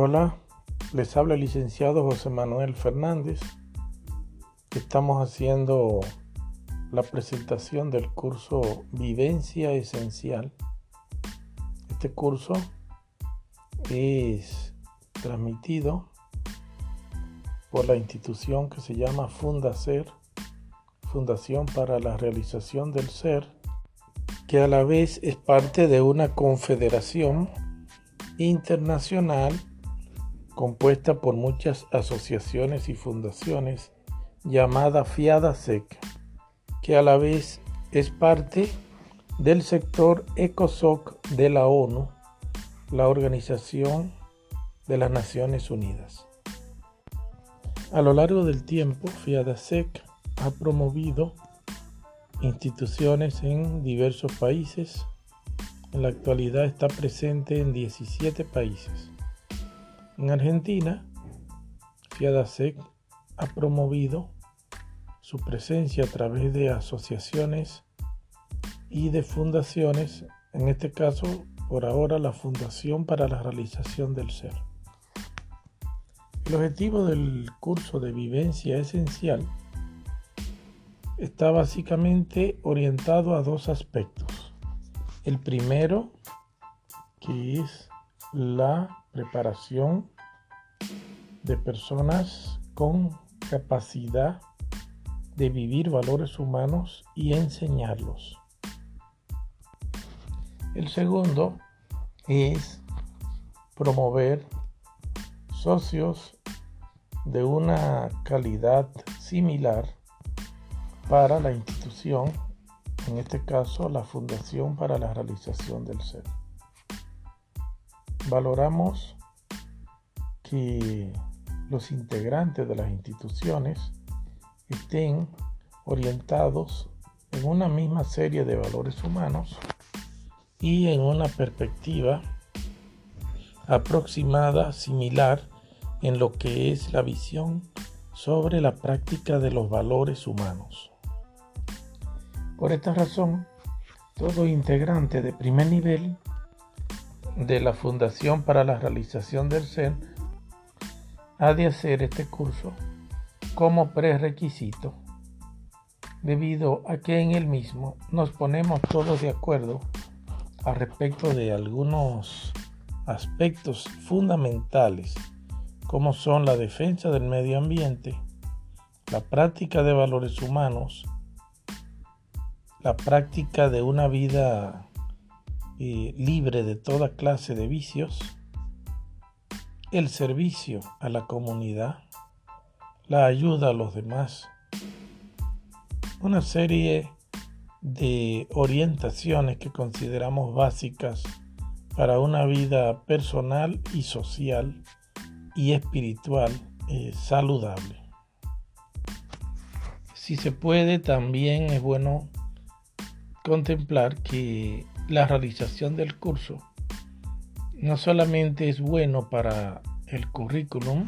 Hola, les habla el licenciado José Manuel Fernández. Estamos haciendo la presentación del curso Vivencia Esencial. Este curso es transmitido por la institución que se llama Fundacer, Fundación para la Realización del Ser, que a la vez es parte de una confederación internacional compuesta por muchas asociaciones y fundaciones llamada FIADASEC, que a la vez es parte del sector ECOSOC de la ONU, la Organización de las Naciones Unidas. A lo largo del tiempo, FIADASEC ha promovido instituciones en diversos países. En la actualidad está presente en 17 países. En Argentina, FIADASEC ha promovido su presencia a través de asociaciones y de fundaciones, en este caso, por ahora, la Fundación para la Realización del Ser. El objetivo del curso de vivencia esencial está básicamente orientado a dos aspectos. El primero, que es la preparación de personas con capacidad de vivir valores humanos y enseñarlos. El segundo es promover socios de una calidad similar para la institución, en este caso la Fundación para la Realización del Ser valoramos que los integrantes de las instituciones estén orientados en una misma serie de valores humanos y en una perspectiva aproximada, similar en lo que es la visión sobre la práctica de los valores humanos. Por esta razón, todo integrante de primer nivel de la Fundación para la Realización del Ser ha de hacer este curso como prerequisito, debido a que en el mismo nos ponemos todos de acuerdo al respecto de algunos aspectos fundamentales, como son la defensa del medio ambiente, la práctica de valores humanos, la práctica de una vida libre de toda clase de vicios, el servicio a la comunidad, la ayuda a los demás, una serie de orientaciones que consideramos básicas para una vida personal y social y espiritual eh, saludable. Si se puede, también es bueno contemplar que la realización del curso no solamente es bueno para el currículum,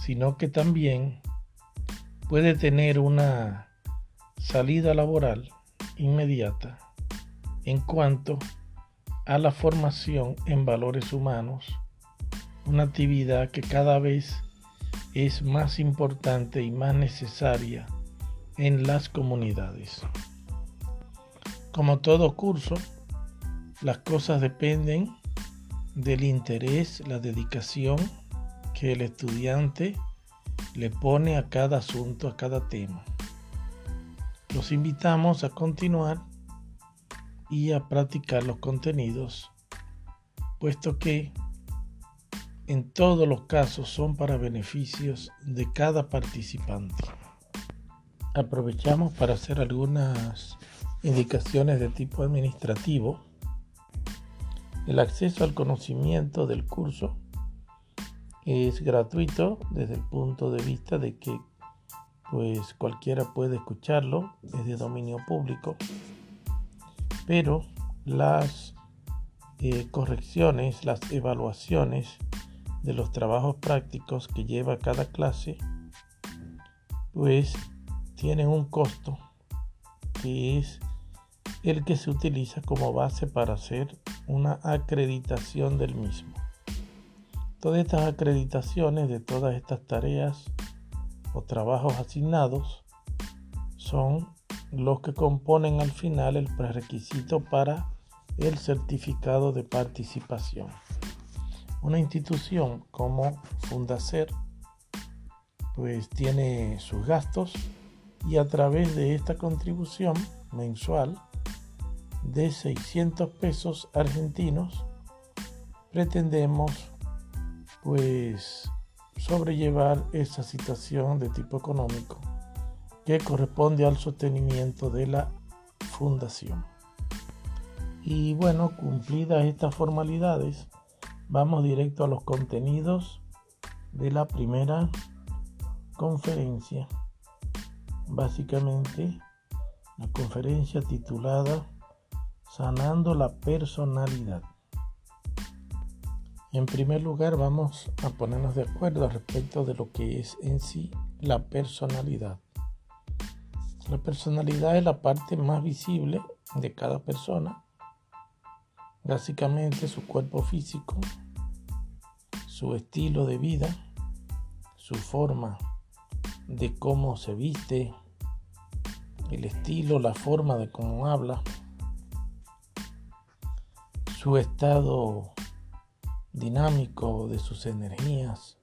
sino que también puede tener una salida laboral inmediata en cuanto a la formación en valores humanos, una actividad que cada vez es más importante y más necesaria en las comunidades. Como todo curso, las cosas dependen del interés, la dedicación que el estudiante le pone a cada asunto, a cada tema. Los invitamos a continuar y a practicar los contenidos, puesto que en todos los casos son para beneficios de cada participante. Aprovechamos para hacer algunas indicaciones de tipo administrativo, el acceso al conocimiento del curso es gratuito desde el punto de vista de que pues cualquiera puede escucharlo, es de dominio público, pero las eh, correcciones, las evaluaciones de los trabajos prácticos que lleva cada clase, pues tienen un costo que es el que se utiliza como base para hacer una acreditación del mismo. Todas estas acreditaciones de todas estas tareas o trabajos asignados son los que componen al final el prerequisito para el certificado de participación. Una institución como Fundacer pues tiene sus gastos y a través de esta contribución mensual de 600 pesos argentinos pretendemos pues sobrellevar esa situación de tipo económico que corresponde al sostenimiento de la fundación. Y bueno, cumplidas estas formalidades, vamos directo a los contenidos de la primera conferencia. Básicamente, la conferencia titulada Sanando la personalidad. En primer lugar, vamos a ponernos de acuerdo respecto de lo que es en sí la personalidad. La personalidad es la parte más visible de cada persona. Básicamente su cuerpo físico, su estilo de vida, su forma de cómo se viste, el estilo, la forma de cómo habla, su estado dinámico de sus energías,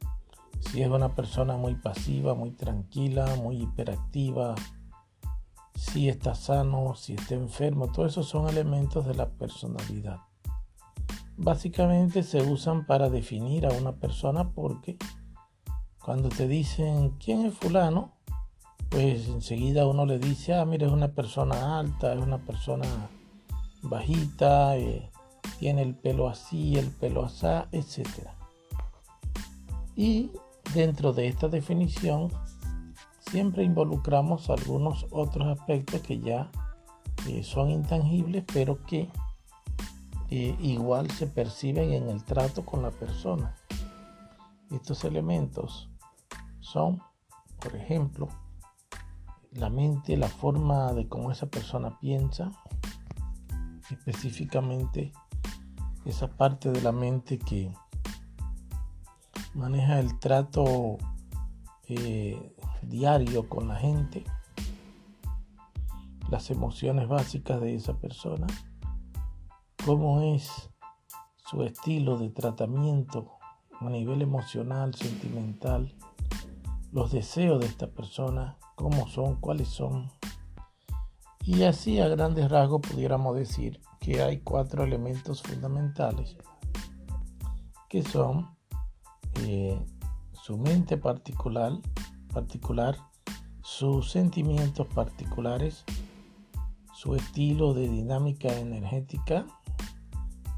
si es una persona muy pasiva, muy tranquila, muy hiperactiva, si está sano, si está enfermo, todos esos son elementos de la personalidad. Básicamente se usan para definir a una persona porque cuando te dicen quién es fulano, pues enseguida uno le dice, ah, mira, es una persona alta, es una persona bajita, eh, tiene el pelo así, el pelo así, etc. Y dentro de esta definición siempre involucramos algunos otros aspectos que ya eh, son intangibles, pero que eh, igual se perciben en el trato con la persona. Estos elementos son, por ejemplo, la mente, la forma de cómo esa persona piensa, específicamente esa parte de la mente que maneja el trato eh, diario con la gente, las emociones básicas de esa persona, cómo es su estilo de tratamiento a nivel emocional, sentimental, los deseos de esta persona, cómo son, cuáles son. Y así a grandes rasgos pudiéramos decir que hay cuatro elementos fundamentales que son eh, su mente particular, particular, sus sentimientos particulares, su estilo de dinámica energética,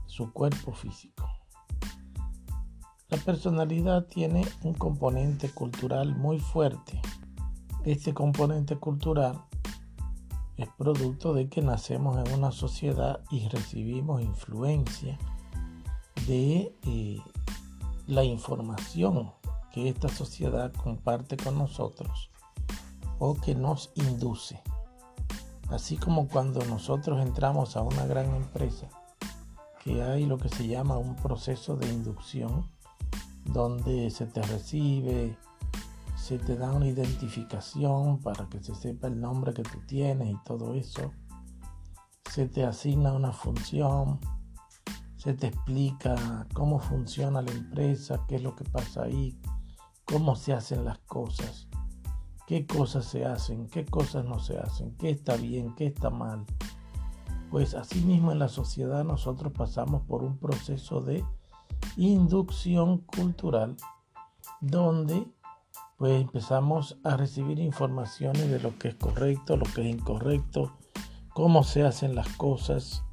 su cuerpo físico. La personalidad tiene un componente cultural muy fuerte. Este componente cultural es producto de que nacemos en una sociedad y recibimos influencia de eh, la información que esta sociedad comparte con nosotros o que nos induce. Así como cuando nosotros entramos a una gran empresa, que hay lo que se llama un proceso de inducción, donde se te recibe, se te da una identificación para que se sepa el nombre que tú tienes y todo eso. Se te asigna una función, se te explica cómo funciona la empresa, qué es lo que pasa ahí, cómo se hacen las cosas, qué cosas se hacen, qué cosas no se hacen, qué está bien, qué está mal. Pues asimismo en la sociedad nosotros pasamos por un proceso de inducción cultural donde pues empezamos a recibir informaciones de lo que es correcto, lo que es incorrecto, cómo se hacen las cosas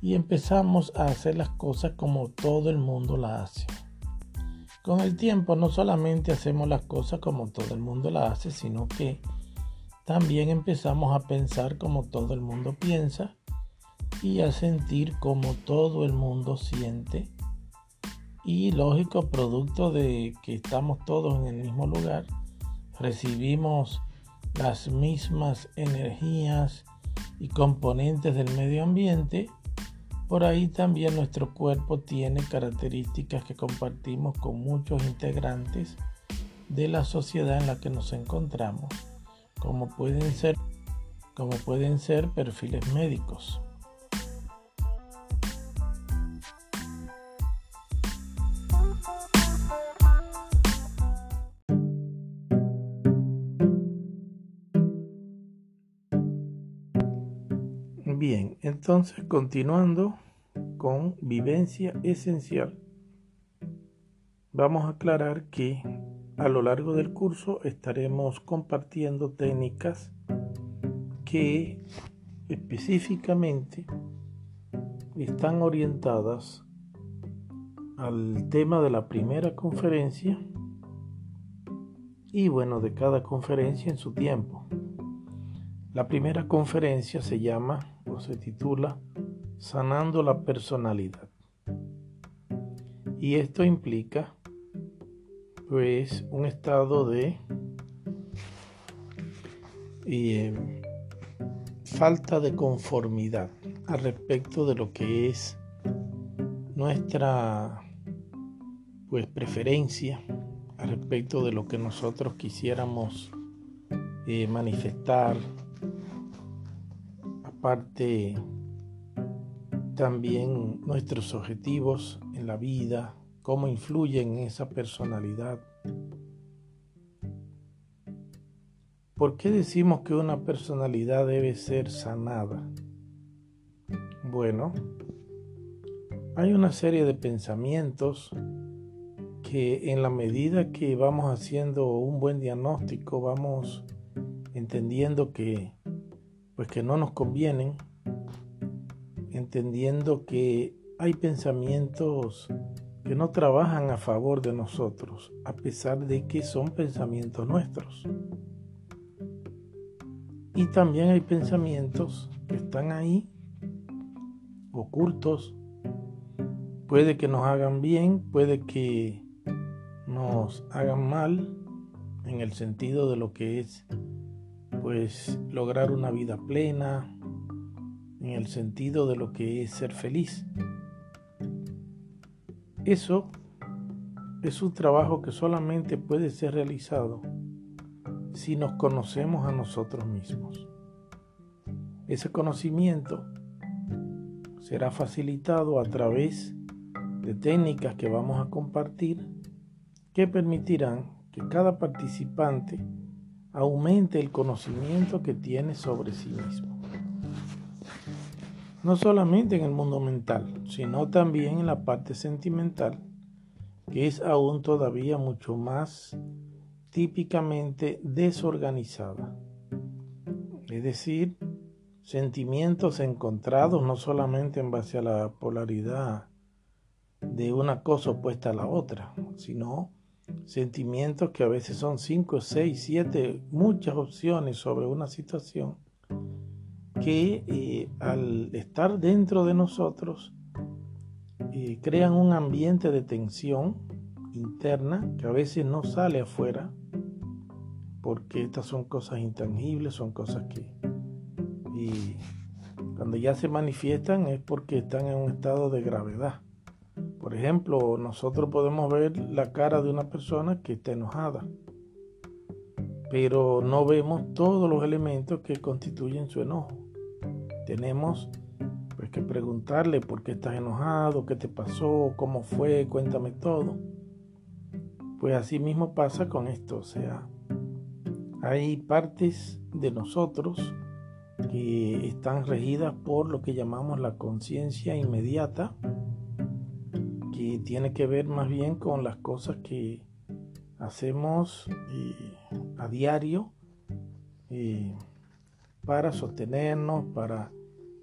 y empezamos a hacer las cosas como todo el mundo las hace. Con el tiempo no solamente hacemos las cosas como todo el mundo las hace, sino que también empezamos a pensar como todo el mundo piensa y a sentir como todo el mundo siente y lógico, producto de que estamos todos en el mismo lugar, recibimos las mismas energías y componentes del medio ambiente, Por ahí también nuestro cuerpo tiene características que compartimos con muchos integrantes de la sociedad en la que nos encontramos, como pueden ser, como pueden ser perfiles médicos. Entonces continuando con vivencia esencial, vamos a aclarar que a lo largo del curso estaremos compartiendo técnicas que específicamente están orientadas al tema de la primera conferencia y bueno, de cada conferencia en su tiempo. La primera conferencia se llama se titula Sanando la personalidad. Y esto implica pues un estado de eh, falta de conformidad al respecto de lo que es nuestra pues preferencia al respecto de lo que nosotros quisiéramos eh, manifestar aparte también nuestros objetivos en la vida cómo influyen en esa personalidad. ¿Por qué decimos que una personalidad debe ser sanada? Bueno, hay una serie de pensamientos que en la medida que vamos haciendo un buen diagnóstico, vamos entendiendo que pues que no nos convienen, entendiendo que hay pensamientos que no trabajan a favor de nosotros, a pesar de que son pensamientos nuestros. Y también hay pensamientos que están ahí, ocultos. Puede que nos hagan bien, puede que nos hagan mal, en el sentido de lo que es, pues, lograr una vida plena, en el sentido de lo que es ser feliz. Eso es un trabajo que solamente puede ser realizado si nos conocemos a nosotros mismos. Ese conocimiento será facilitado a través de técnicas que vamos a compartir que permitirán que cada participante aumente el conocimiento que tiene sobre sí mismo no solamente en el mundo mental, sino también en la parte sentimental, que es aún todavía mucho más típicamente desorganizada. Es decir, sentimientos encontrados no solamente en base a la polaridad de una cosa opuesta a la otra, sino sentimientos que a veces son cinco, seis, siete, muchas opciones sobre una situación que eh, al estar dentro de nosotros eh, crean un ambiente de tensión interna que a veces no sale afuera porque estas son cosas intangibles, son cosas que y cuando ya se manifiestan es porque están en un estado de gravedad. Por ejemplo, nosotros podemos ver la cara de una persona que está enojada, pero no vemos todos los elementos que constituyen su enojo tenemos pues que preguntarle por qué estás enojado, qué te pasó, cómo fue, cuéntame todo. Pues así mismo pasa con esto, o sea, hay partes de nosotros que están regidas por lo que llamamos la conciencia inmediata, que tiene que ver más bien con las cosas que hacemos a diario. Para sostenernos, para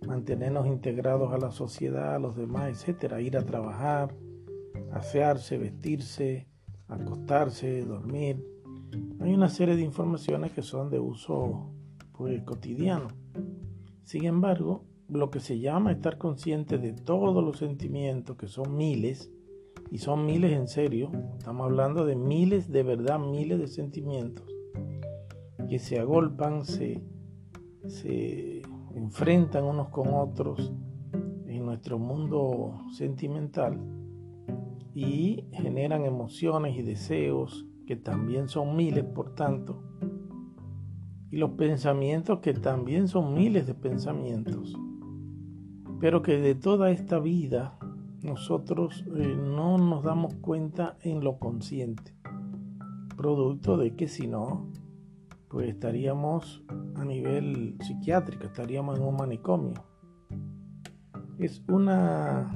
mantenernos integrados a la sociedad, a los demás, etcétera, ir a trabajar, asearse, vestirse, acostarse, dormir. Hay una serie de informaciones que son de uso pues, cotidiano. Sin embargo, lo que se llama estar consciente de todos los sentimientos, que son miles, y son miles en serio, estamos hablando de miles, de verdad, miles de sentimientos, que se agolpan, se, se enfrentan unos con otros en nuestro mundo sentimental y generan emociones y deseos que también son miles, por tanto, y los pensamientos que también son miles de pensamientos, pero que de toda esta vida nosotros eh, no nos damos cuenta en lo consciente, producto de que si no, pues estaríamos a nivel psiquiátrico, estaríamos en un manicomio. Es una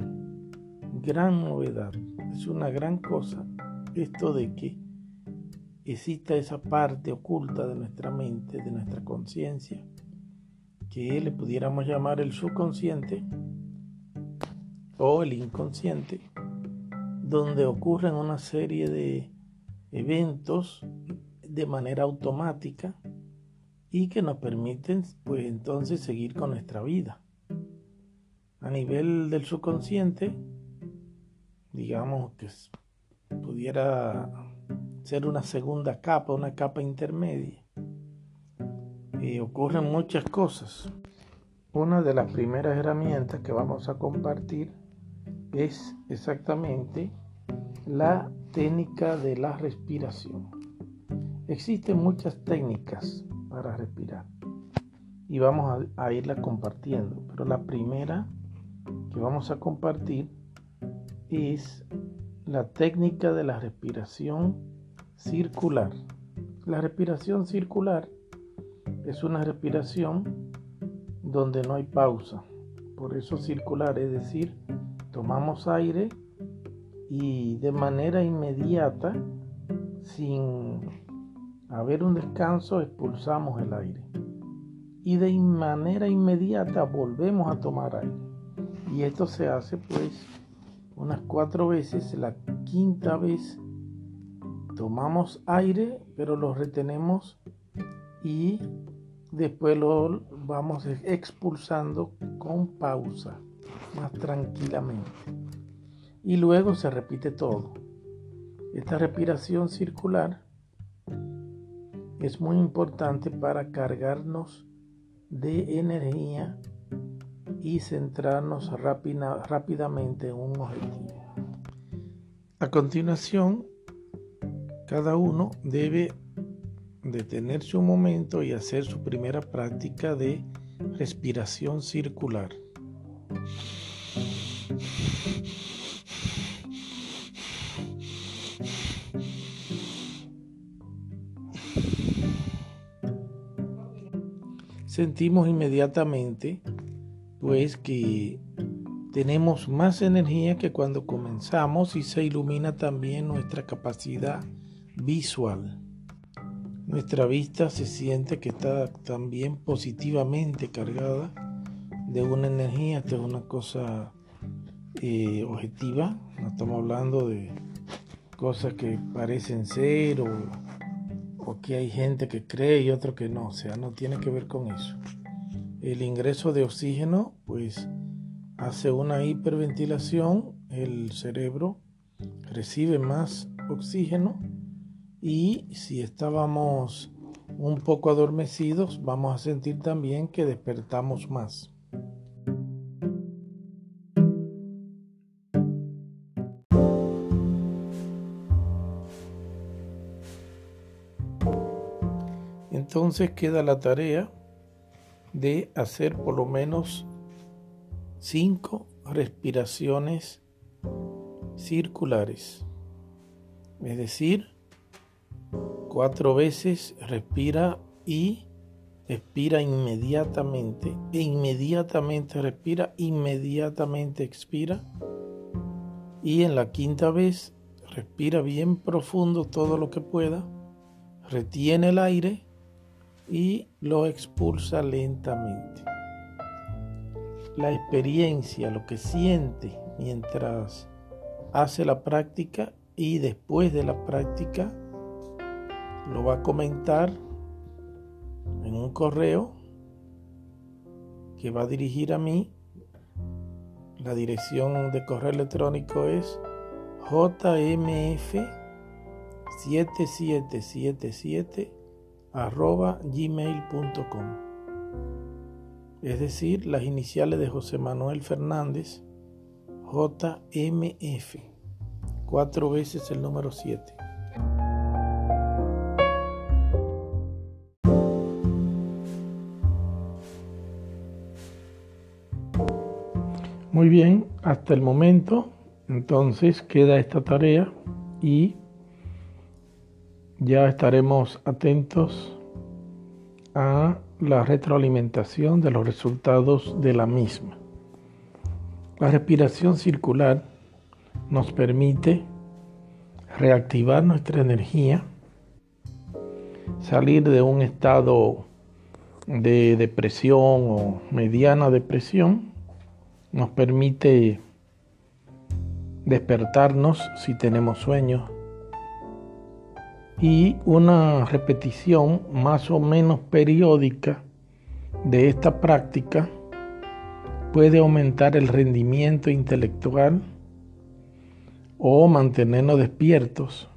gran novedad, es una gran cosa esto de que exista esa parte oculta de nuestra mente, de nuestra conciencia, que le pudiéramos llamar el subconsciente o el inconsciente, donde ocurren una serie de eventos de manera automática y que nos permiten pues entonces seguir con nuestra vida. A nivel del subconsciente, digamos que pudiera ser una segunda capa, una capa intermedia. Y ocurren muchas cosas. Una de las primeras herramientas que vamos a compartir es exactamente la técnica de la respiración. Existen muchas técnicas para respirar y vamos a, a irla compartiendo, pero la primera que vamos a compartir es la técnica de la respiración circular. La respiración circular es una respiración donde no hay pausa, por eso circular, es decir, tomamos aire y de manera inmediata, sin haber un descanso, expulsamos el aire. Y de manera inmediata volvemos a tomar aire. Y esto se hace pues unas cuatro veces. La quinta vez tomamos aire, pero lo retenemos y después lo vamos expulsando con pausa, más tranquilamente. Y luego se repite todo. Esta respiración circular es muy importante para cargarnos de energía y centrarnos rápidamente en un objetivo. A continuación, cada uno debe detenerse un momento y hacer su primera práctica de respiración circular. Sentimos inmediatamente pues que tenemos más energía que cuando comenzamos y se ilumina también nuestra capacidad visual. Nuestra vista se siente que está también positivamente cargada de una energía, esto es una cosa eh, objetiva, no estamos hablando de cosas que parecen ser o, o que hay gente que cree y otro que no, o sea, no tiene que ver con eso. El ingreso de oxígeno pues hace una hiperventilación, el cerebro recibe más oxígeno y si estábamos un poco adormecidos vamos a sentir también que despertamos más. Entonces queda la tarea de hacer por lo menos cinco respiraciones circulares. Es decir, cuatro veces respira y expira inmediatamente. E inmediatamente respira, inmediatamente expira. Y en la quinta vez respira bien profundo todo lo que pueda. Retiene el aire y lo expulsa lentamente. La experiencia, lo que siente mientras hace la práctica y después de la práctica lo va a comentar en un correo que va a dirigir a mí. La dirección de correo electrónico es jmf7777 arroba gmail.com. es decir, las iniciales de José Manuel Fernández, JMF, cuatro veces el número 7. Muy bien, hasta el momento, entonces queda esta tarea y ya estaremos atentos a la retroalimentación de los resultados de la misma. La respiración circular nos permite reactivar nuestra energía, salir de un estado de depresión o mediana depresión, nos permite despertarnos si tenemos sueños y una repetición más o menos periódica de esta práctica puede aumentar el rendimiento intelectual o mantenernos despiertos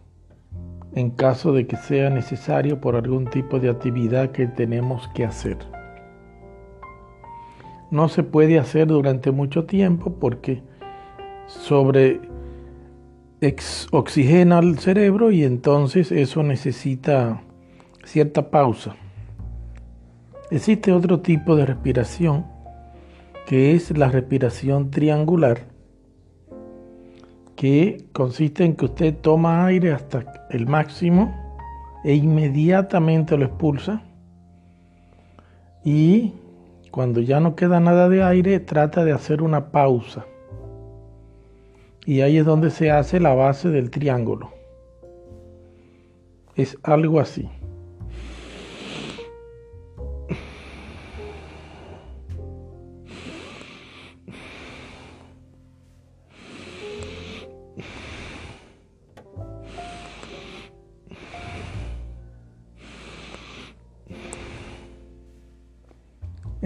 en caso de que sea necesario por algún tipo de actividad que tenemos que hacer. No se puede hacer durante mucho tiempo porque sobre oxigena el cerebro y entonces eso necesita cierta pausa. Existe otro tipo de respiración que es la respiración triangular, que consiste en que usted toma aire hasta el máximo e inmediatamente lo expulsa y cuando ya no queda nada de aire trata de hacer una pausa y ahí es donde se hace la base del triángulo. Es algo así.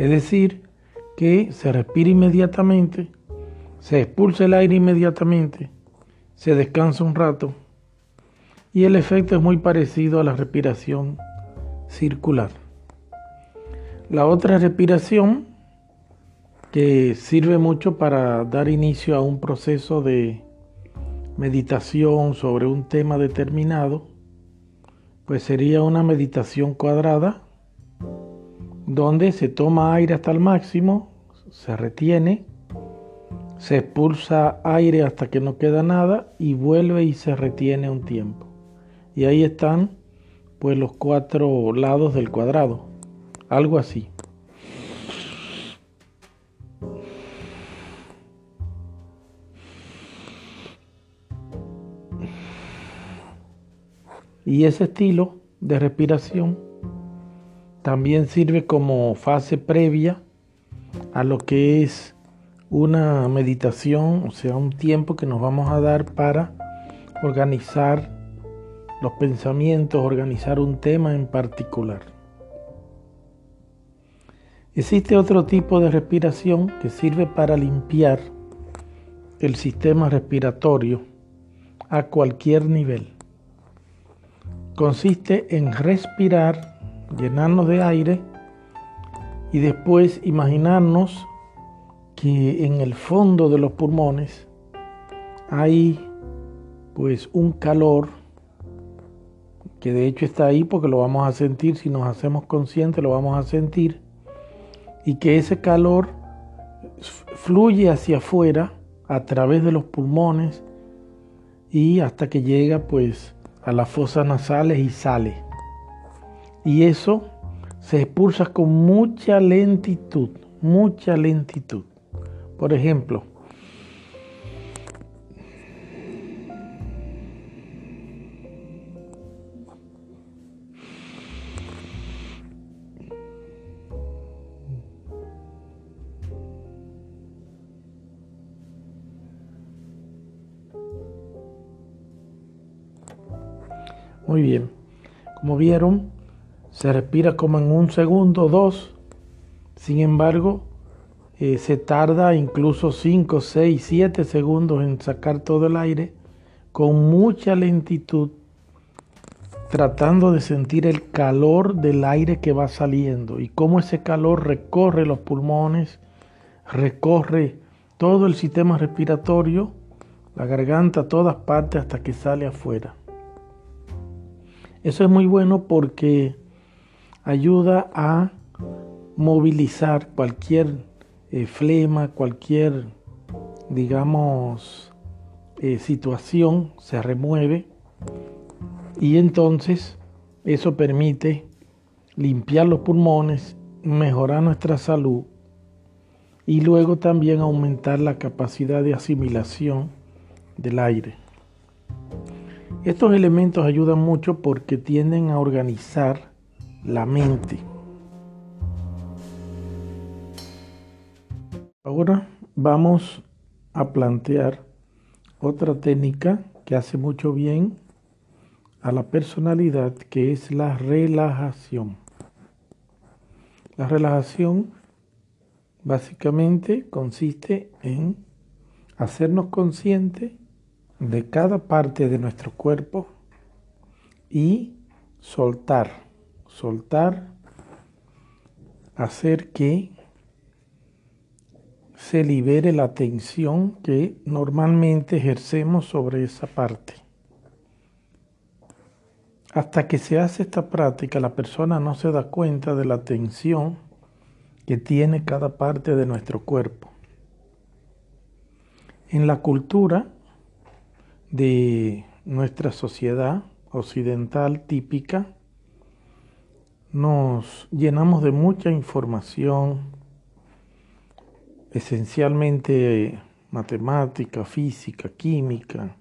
Es decir, que se respira inmediatamente se expulsa el aire inmediatamente, se descansa un rato y el efecto es muy parecido a la respiración circular. La otra respiración que sirve mucho para dar inicio a un proceso de meditación sobre un tema determinado, pues sería una meditación cuadrada donde se toma aire hasta el máximo, se retiene, se expulsa aire hasta que no queda nada y vuelve y se retiene un tiempo. Y ahí están pues los cuatro lados del cuadrado, algo así. Y ese estilo de respiración también sirve como fase previa a lo que es una meditación, o sea, un tiempo que nos vamos a dar para organizar los pensamientos, organizar un tema en particular. Existe otro tipo de respiración que sirve para limpiar el sistema respiratorio a cualquier nivel. Consiste en respirar, llenarnos de aire y después imaginarnos que en el fondo de los pulmones hay pues un calor que de hecho está ahí porque lo vamos a sentir, si nos hacemos conscientes lo vamos a sentir, y que ese calor fluye hacia afuera a través de los pulmones y hasta que llega pues a las fosas nasales y sale. Y eso se expulsa con mucha lentitud, mucha lentitud. Por ejemplo, Muy bien. Como vieron, se respira como en un segundo, dos. Sin embargo, eh, se tarda incluso 5, 6, 7 segundos en sacar todo el aire con mucha lentitud tratando de sentir el calor del aire que va saliendo y cómo ese calor recorre los pulmones, recorre todo el sistema respiratorio, la garganta, todas partes hasta que sale afuera. Eso es muy bueno porque ayuda a movilizar cualquier eh, flema, cualquier, digamos, eh, situación, se remueve y entonces eso permite limpiar los pulmones, mejorar nuestra salud y luego también aumentar la capacidad de asimilación del aire. Estos elementos ayudan mucho porque tienden a organizar la mente. Ahora vamos a plantear otra técnica que hace mucho bien a la personalidad, que es la relajación. La relajación básicamente consiste en hacernos conscientes de cada parte de nuestro cuerpo y soltar, soltar, hacer que se libere la tensión que normalmente ejercemos sobre esa parte. Hasta que se hace esta práctica, la persona no se da cuenta de la tensión que tiene cada parte de nuestro cuerpo. En la cultura de nuestra sociedad occidental típica, nos llenamos de mucha información, esencialmente matemática, física, química,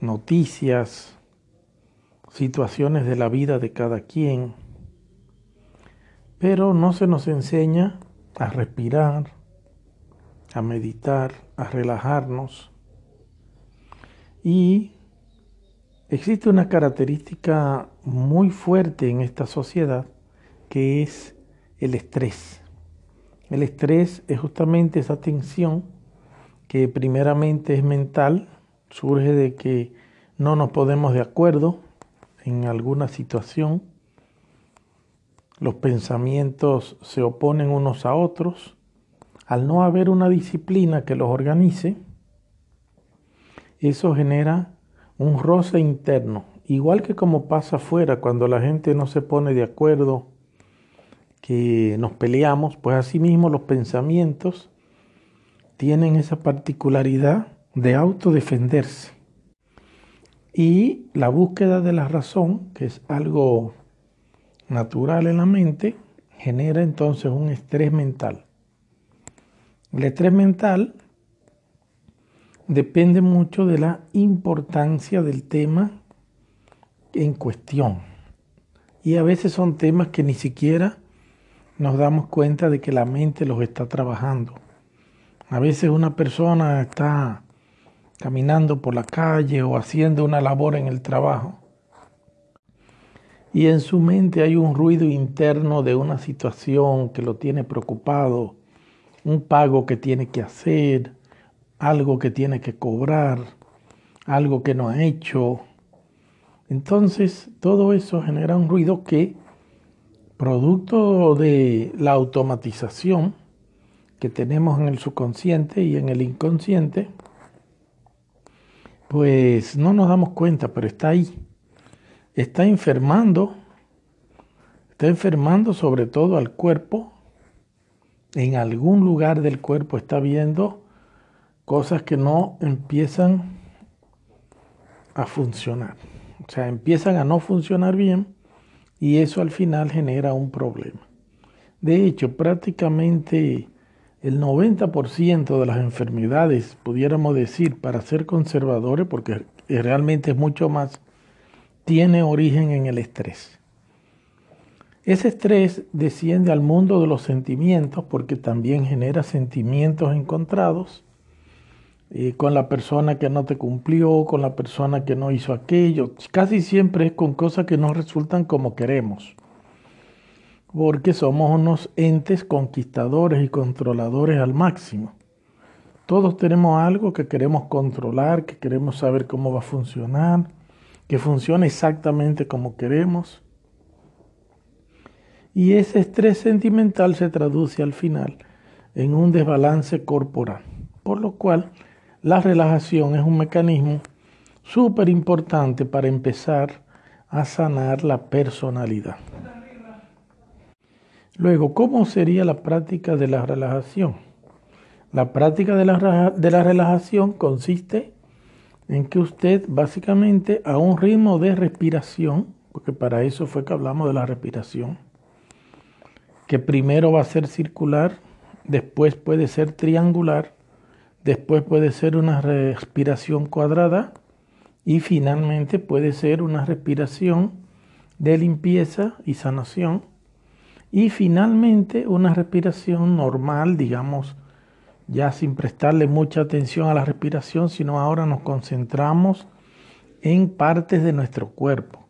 noticias, situaciones de la vida de cada quien, pero no se nos enseña a respirar, a meditar, a relajarnos. Y existe una característica muy fuerte en esta sociedad que es el estrés. El estrés es justamente esa tensión que primeramente es mental, surge de que no nos podemos de acuerdo en alguna situación, los pensamientos se oponen unos a otros, al no haber una disciplina que los organice, eso genera un roce interno, igual que como pasa afuera cuando la gente no se pone de acuerdo, que nos peleamos, pues asimismo los pensamientos tienen esa particularidad de autodefenderse. Y la búsqueda de la razón, que es algo natural en la mente, genera entonces un estrés mental. El estrés mental depende mucho de la importancia del tema en cuestión. Y a veces son temas que ni siquiera nos damos cuenta de que la mente los está trabajando. A veces una persona está caminando por la calle o haciendo una labor en el trabajo. Y en su mente hay un ruido interno de una situación que lo tiene preocupado, un pago que tiene que hacer, algo que tiene que cobrar, algo que no ha hecho. Entonces todo eso genera un ruido que, producto de la automatización que tenemos en el subconsciente y en el inconsciente, pues no nos damos cuenta, pero está ahí. Está enfermando, está enfermando sobre todo al cuerpo. En algún lugar del cuerpo está viendo cosas que no empiezan a funcionar. O sea, empiezan a no funcionar bien y eso al final genera un problema. De hecho, prácticamente el 90% de las enfermedades, pudiéramos decir, para ser conservadores, porque realmente es mucho más, tiene origen en el estrés. Ese estrés desciende al mundo de los sentimientos porque también genera sentimientos encontrados con la persona que no te cumplió, con la persona que no hizo aquello. Casi siempre es con cosas que no resultan como queremos porque somos unos entes conquistadores y controladores al máximo. Todos tenemos algo que queremos controlar, que queremos saber cómo va a funcionar, que funcione exactamente como queremos. Y ese estrés sentimental se traduce al final en un desbalance corporal, por lo cual la relajación es un mecanismo súper importante para empezar a sanar la personalidad. Luego, ¿cómo sería la práctica de la relajación? La práctica de la, de la relajación consiste en que usted básicamente a un ritmo de respiración, porque para eso fue que hablamos de la respiración, que primero va a ser circular, después puede ser triangular, después puede ser una respiración cuadrada y finalmente puede ser una respiración de limpieza y sanación y finalmente una respiración normal, digamos, ya sin prestarle mucha atención a la respiración, sino ahora nos concentramos en partes de nuestro cuerpo.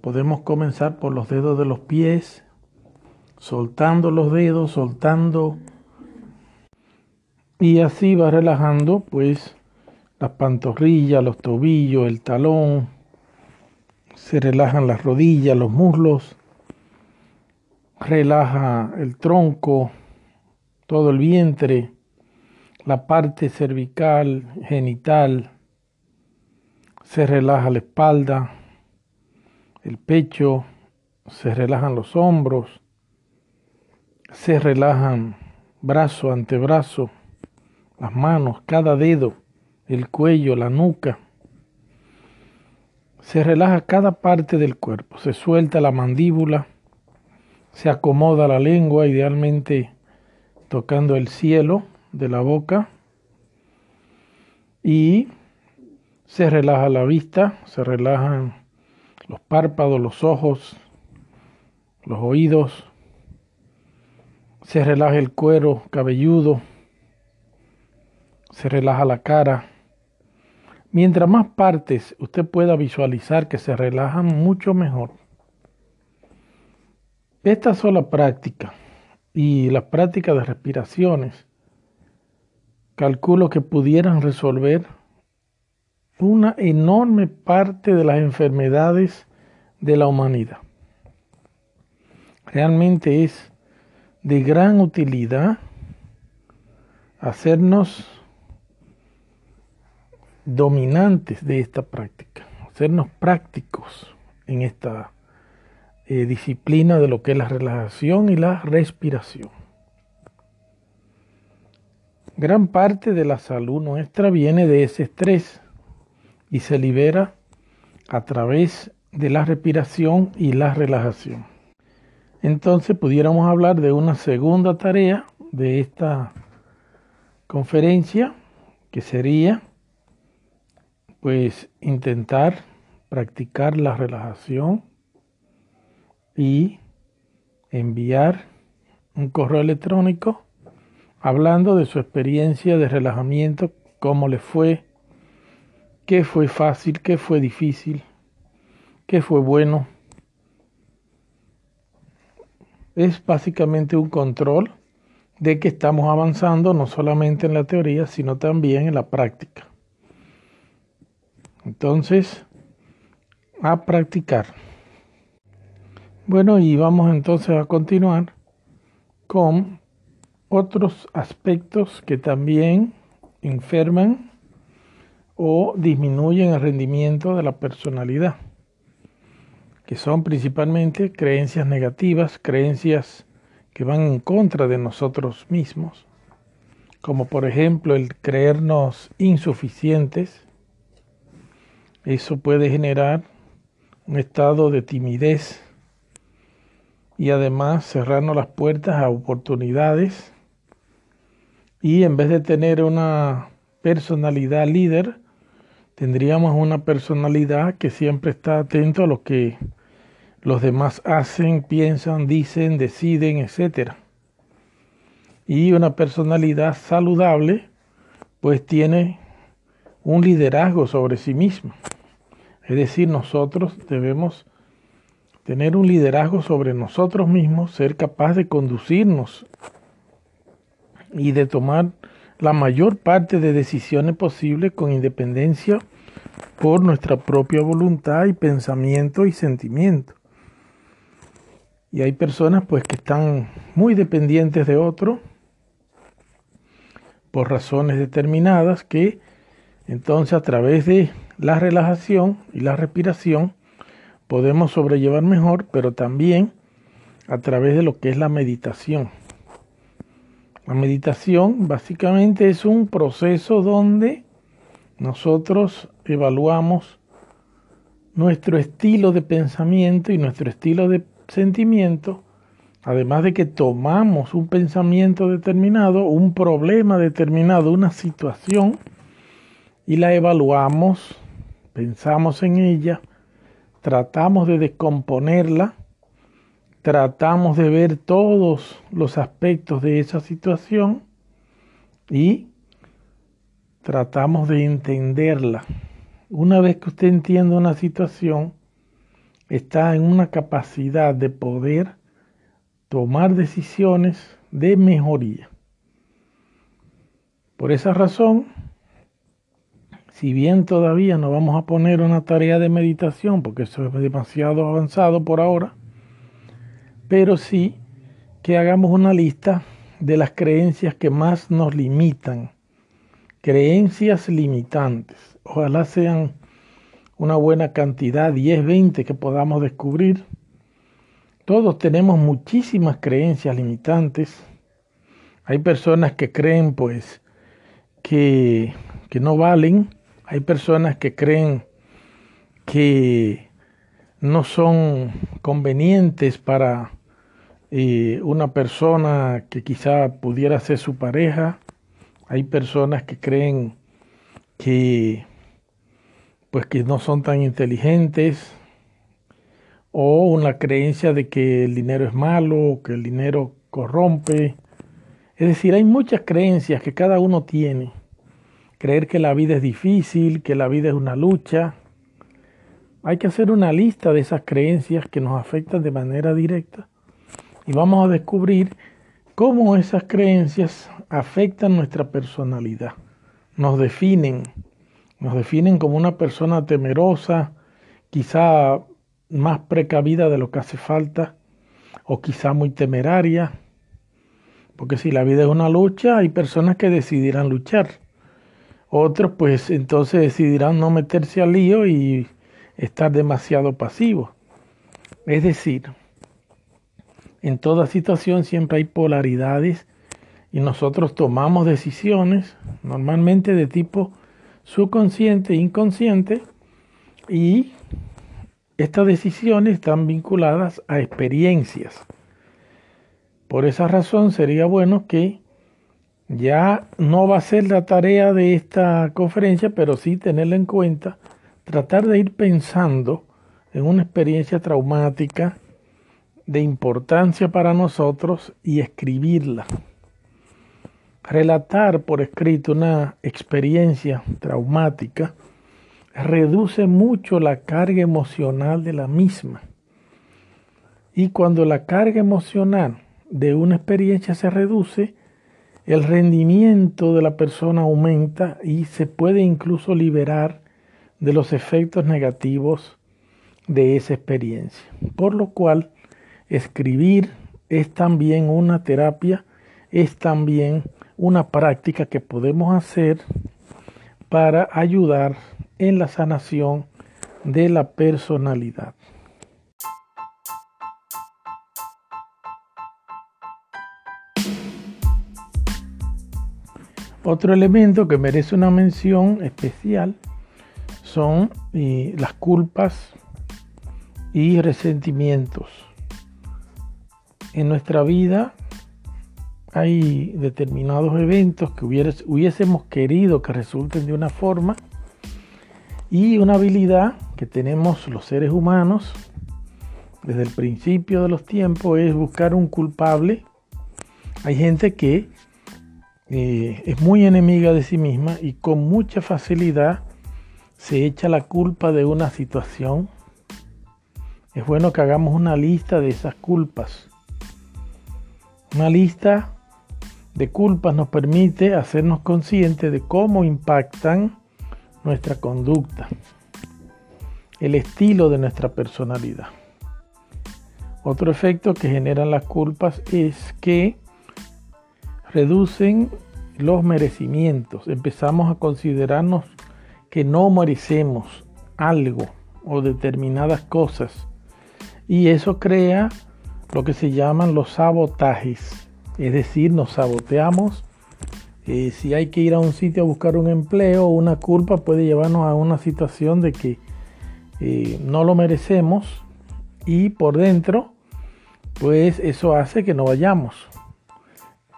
Podemos comenzar por los dedos de los pies, soltando los dedos, soltando y así va relajando pues las pantorrillas, los tobillos, el talón, se relajan las rodillas, los muslos, relaja el tronco, todo el vientre, la parte cervical, genital, se relaja la espalda, el pecho, se relajan los hombros, se relajan brazo, antebrazo, las manos, cada dedo, el cuello, la nuca. Se relaja cada parte del cuerpo, se suelta la mandíbula, se acomoda la lengua, idealmente tocando el cielo de la boca, y se relaja la vista, se relajan los párpados, los ojos, los oídos, se relaja el cuero cabelludo, se relaja la cara. Mientras más partes usted pueda visualizar que se relajan, mucho mejor. Esta sola práctica y las prácticas de respiraciones, calculo que pudieran resolver una enorme parte de las enfermedades de la humanidad. Realmente es de gran utilidad hacernos dominantes de esta práctica, hacernos prácticos en esta eh, disciplina de lo que es la relajación y la respiración. Gran parte de la salud nuestra viene de ese estrés y se libera a través de la respiración y la relajación. Entonces pudiéramos hablar de una segunda tarea de esta conferencia que sería pues intentar practicar la relajación y enviar un correo electrónico hablando de su experiencia de relajamiento, cómo le fue, qué fue fácil, qué fue difícil, qué fue bueno. Es básicamente un control de que estamos avanzando no solamente en la teoría, sino también en la práctica. Entonces, a practicar. Bueno, y vamos entonces a continuar con otros aspectos que también enferman o disminuyen el rendimiento de la personalidad, que son principalmente creencias negativas, creencias que van en contra de nosotros mismos, como por ejemplo el creernos insuficientes. Eso puede generar un estado de timidez y además cerrarnos las puertas a oportunidades y en vez de tener una personalidad líder, tendríamos una personalidad que siempre está atento a lo que los demás hacen, piensan, dicen, deciden, etc. Y una personalidad saludable pues tiene un liderazgo sobre sí misma. Es decir, nosotros debemos tener un liderazgo sobre nosotros mismos, ser capaz de conducirnos y de tomar la mayor parte de decisiones posibles con independencia por nuestra propia voluntad y pensamiento y sentimiento. Y hay personas pues que están muy dependientes de otro por razones determinadas que entonces a través de la relajación y la respiración podemos sobrellevar mejor, pero también a través de lo que es la meditación. La meditación básicamente es un proceso donde nosotros evaluamos nuestro estilo de pensamiento y nuestro estilo de sentimiento, además de que tomamos un pensamiento determinado, un problema determinado, una situación, y la evaluamos, pensamos en ella, tratamos de descomponerla, tratamos de ver todos los aspectos de esa situación y tratamos de entenderla. Una vez que usted entiende una situación, está en una capacidad de poder tomar decisiones de mejoría. Por esa razón, si bien todavía no vamos a poner una tarea de meditación, porque eso es demasiado avanzado por ahora, pero sí que hagamos una lista de las creencias que más nos limitan, creencias limitantes. Ojalá sean una buena cantidad, 10, 20 que podamos descubrir. Todos tenemos muchísimas creencias limitantes. Hay personas que creen pues que, que no valen, hay personas que creen que no son convenientes para eh, una persona que quizá pudiera ser su pareja. Hay personas que creen que pues que no son tan inteligentes o una creencia de que el dinero es malo, que el dinero corrompe. Es decir, hay muchas creencias que cada uno tiene creer que la vida es difícil, que la vida es una lucha. Hay que hacer una lista de esas creencias que nos afectan de manera directa y vamos a descubrir cómo esas creencias afectan nuestra personalidad, nos definen, nos definen como una persona temerosa, quizá más precavida de lo que hace falta, o quizá muy temeraria, porque si la vida es una lucha, hay personas que decidirán luchar. Otros pues entonces decidirán no meterse al lío y estar demasiado pasivos. Es decir, en toda situación siempre hay polaridades y nosotros tomamos decisiones normalmente de tipo subconsciente e inconsciente y estas decisiones están vinculadas a experiencias. Por esa razón sería bueno que ya no va a ser la tarea de esta conferencia, pero sí tenerla en cuenta, tratar de ir pensando en una experiencia traumática de importancia para nosotros y escribirla. Relatar por escrito una experiencia traumática reduce mucho la carga emocional de la misma. Y cuando la carga emocional de una experiencia se reduce, el rendimiento de la persona aumenta y se puede incluso liberar de los efectos negativos de esa experiencia. Por lo cual, escribir es también una terapia, es también una práctica que podemos hacer para ayudar en la sanación de la personalidad. Otro elemento que merece una mención especial son eh, las culpas y resentimientos. En nuestra vida hay determinados eventos que hubiésemos querido que resulten de una forma y una habilidad que tenemos los seres humanos desde el principio de los tiempos es buscar un culpable. Hay gente que eh, es muy enemiga de sí misma y con mucha facilidad se echa la culpa de una situación. Es bueno que hagamos una lista de esas culpas. Una lista de culpas nos permite hacernos conscientes de cómo impactan nuestra conducta. el estilo de nuestra personalidad. Otro efecto que generan las culpas es que reducen los merecimientos. Empezamos a considerarnos que no merecemos algo o determinadas cosas. Y eso crea lo que se llaman los sabotajes. Es decir, nos saboteamos. Eh, si hay que ir a un sitio a buscar un empleo, una culpa puede llevarnos a una situación de que eh, no lo merecemos y por dentro, pues eso hace que no vayamos.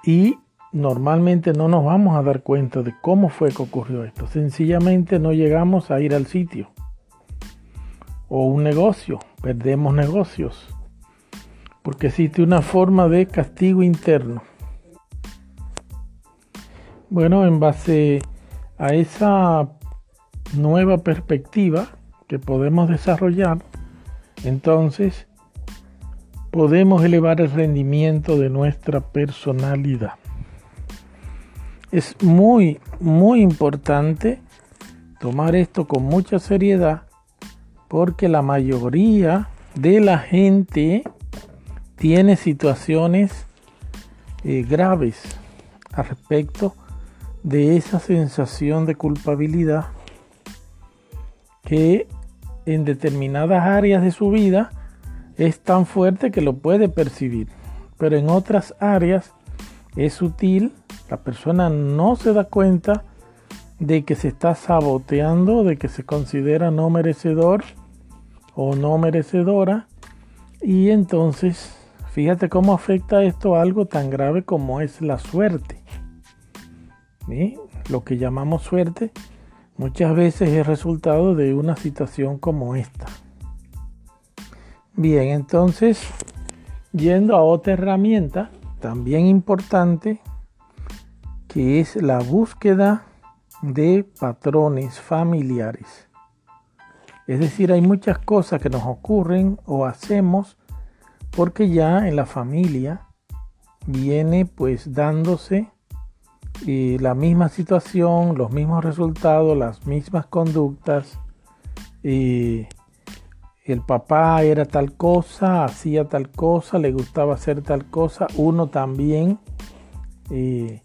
Y normalmente no nos vamos a dar cuenta de cómo fue que ocurrió esto. Sencillamente no llegamos a ir al sitio. O un negocio, perdemos negocios. Porque existe una forma de castigo interno. Bueno, en base a esa nueva perspectiva que podemos desarrollar, entonces podemos elevar el rendimiento de nuestra personalidad. Es muy, muy importante tomar esto con mucha seriedad porque la mayoría de la gente tiene situaciones eh, graves al respecto de esa sensación de culpabilidad que en determinadas áreas de su vida es tan fuerte que lo puede percibir, pero en otras áreas es sutil la persona no se da cuenta de que se está saboteando, de que se considera no merecedor o no merecedora. Y entonces, fíjate cómo afecta esto a algo tan grave como es la suerte. Lo que llamamos suerte muchas veces es resultado de una situación como esta. Bien, entonces, yendo a otra herramienta, también importante, que es la búsqueda de patrones familiares. Es decir, hay muchas cosas que nos ocurren o hacemos porque ya en la familia viene pues dándose eh, la misma situación, los mismos resultados, las mismas conductas. Eh, el papá era tal cosa, hacía tal cosa, le gustaba hacer tal cosa, uno también. Eh,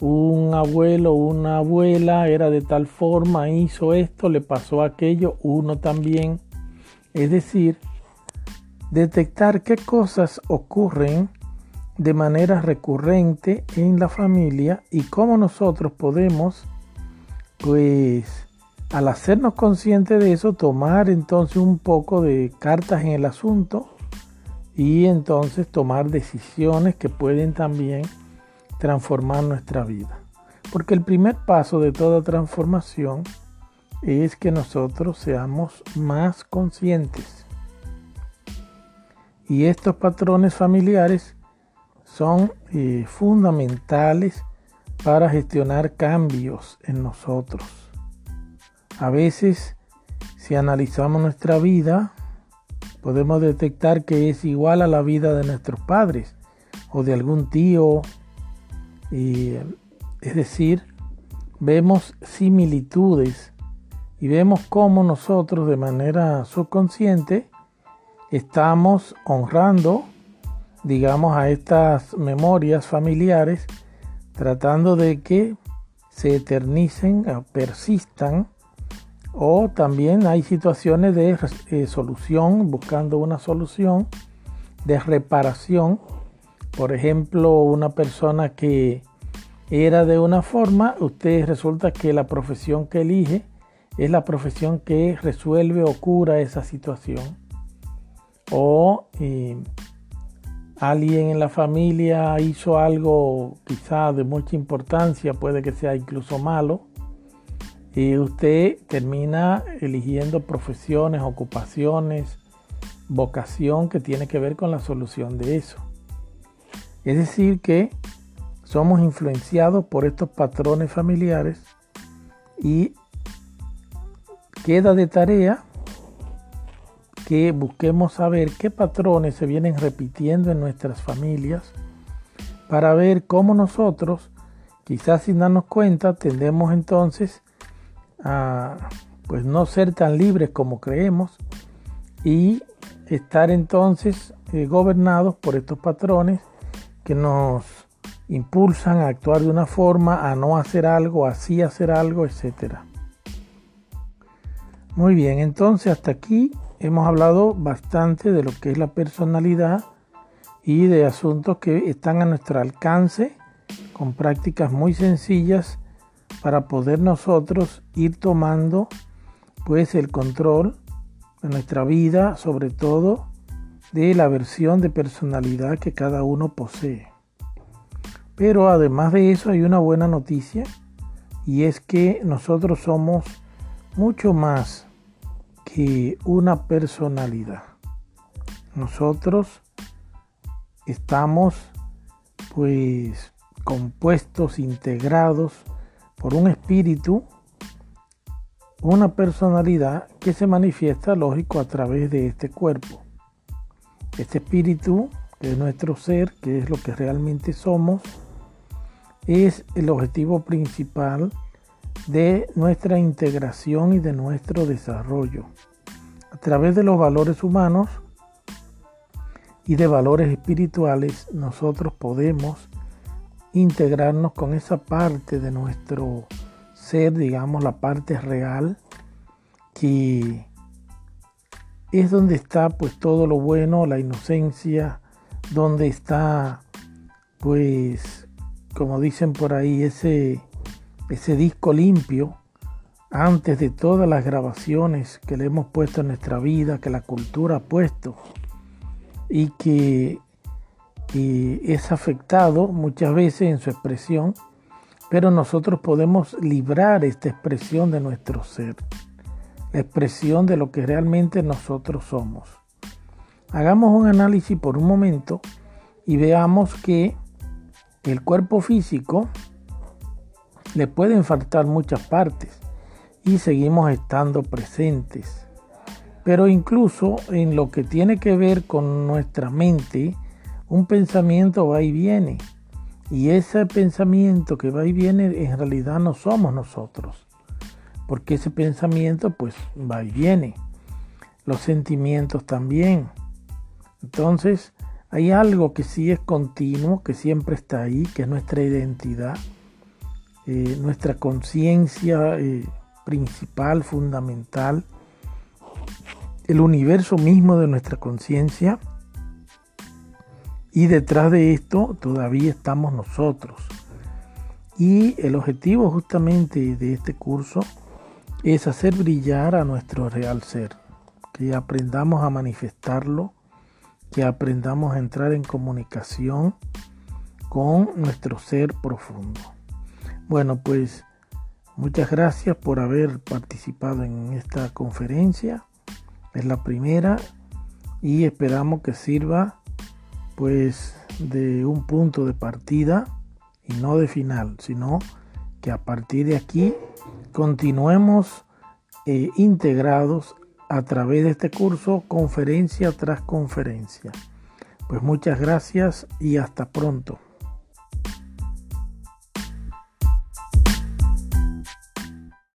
un abuelo una abuela era de tal forma, hizo esto, le pasó aquello, uno también. Es decir, detectar qué cosas ocurren de manera recurrente en la familia y cómo nosotros podemos, pues, al hacernos conscientes de eso, tomar entonces un poco de cartas en el asunto y entonces tomar decisiones que pueden también transformar nuestra vida. Porque el primer paso de toda transformación es que nosotros seamos más conscientes. Y estos patrones familiares son eh, fundamentales para gestionar cambios en nosotros. A veces, si analizamos nuestra vida, podemos detectar que es igual a la vida de nuestros padres o de algún tío es decir, vemos similitudes y vemos cómo nosotros de manera subconsciente estamos honrando, digamos, a estas memorias familiares, tratando de que se eternicen, persistan, o también hay situaciones de eh, solución, buscando una solución, de reparación, por ejemplo, una persona que era de una forma, usted resulta que la profesión que elige es la profesión que resuelve o cura esa situación. O eh, alguien en la familia hizo algo quizá de mucha importancia, puede que sea incluso malo, y usted termina eligiendo profesiones, ocupaciones, vocación que tiene que ver con la solución de eso. Es decir, que somos influenciados por estos patrones familiares y queda de tarea que busquemos saber qué patrones se vienen repitiendo en nuestras familias para ver cómo nosotros, quizás sin darnos cuenta, tendemos entonces a pues no ser tan libres como creemos y estar entonces eh, gobernados por estos patrones que nos impulsan a actuar de una forma, a no hacer algo, así hacer algo, etc. Muy bien, entonces hasta aquí hemos hablado bastante de lo que es la personalidad y de asuntos que están a nuestro alcance con prácticas muy sencillas para poder nosotros ir tomando pues el control de nuestra vida, sobre todo de la versión de personalidad que cada uno posee. Pero además de eso hay una buena noticia y es que nosotros somos mucho más que una personalidad. Nosotros estamos pues compuestos, integrados por un espíritu, una personalidad que se manifiesta, lógico, a través de este cuerpo. Este espíritu, que es nuestro ser, que es lo que realmente somos, es el objetivo principal de nuestra integración y de nuestro desarrollo. A través de los valores humanos y de valores espirituales, nosotros podemos integrarnos con esa parte de nuestro ser, digamos, la parte real, que es donde está pues todo lo bueno, la inocencia, donde está pues, como dicen por ahí, ese, ese disco limpio antes de todas las grabaciones que le hemos puesto en nuestra vida, que la cultura ha puesto y que es afectado muchas veces en su expresión, pero nosotros podemos librar esta expresión de nuestro ser, expresión de lo que realmente nosotros somos. Hagamos un análisis por un momento y veamos que el cuerpo físico le pueden faltar muchas partes y seguimos estando presentes. Pero incluso en lo que tiene que ver con nuestra mente, un pensamiento va y viene. Y ese pensamiento que va y viene en realidad no somos nosotros. Porque ese pensamiento pues va y viene. Los sentimientos también. Entonces hay algo que sí es continuo, que siempre está ahí, que es nuestra identidad, eh, nuestra conciencia eh, principal, fundamental, el universo mismo de nuestra conciencia y detrás de esto todavía estamos nosotros. Y el objetivo justamente de este curso es hacer brillar a nuestro real ser, que aprendamos a manifestarlo, que aprendamos a entrar en comunicación con nuestro ser profundo. Bueno, pues muchas gracias por haber participado en esta conferencia. Es la primera y esperamos que sirva pues de un punto de partida y no de final, sino que a partir de aquí continuemos eh, integrados a través de este curso conferencia tras conferencia. Pues muchas gracias y hasta pronto.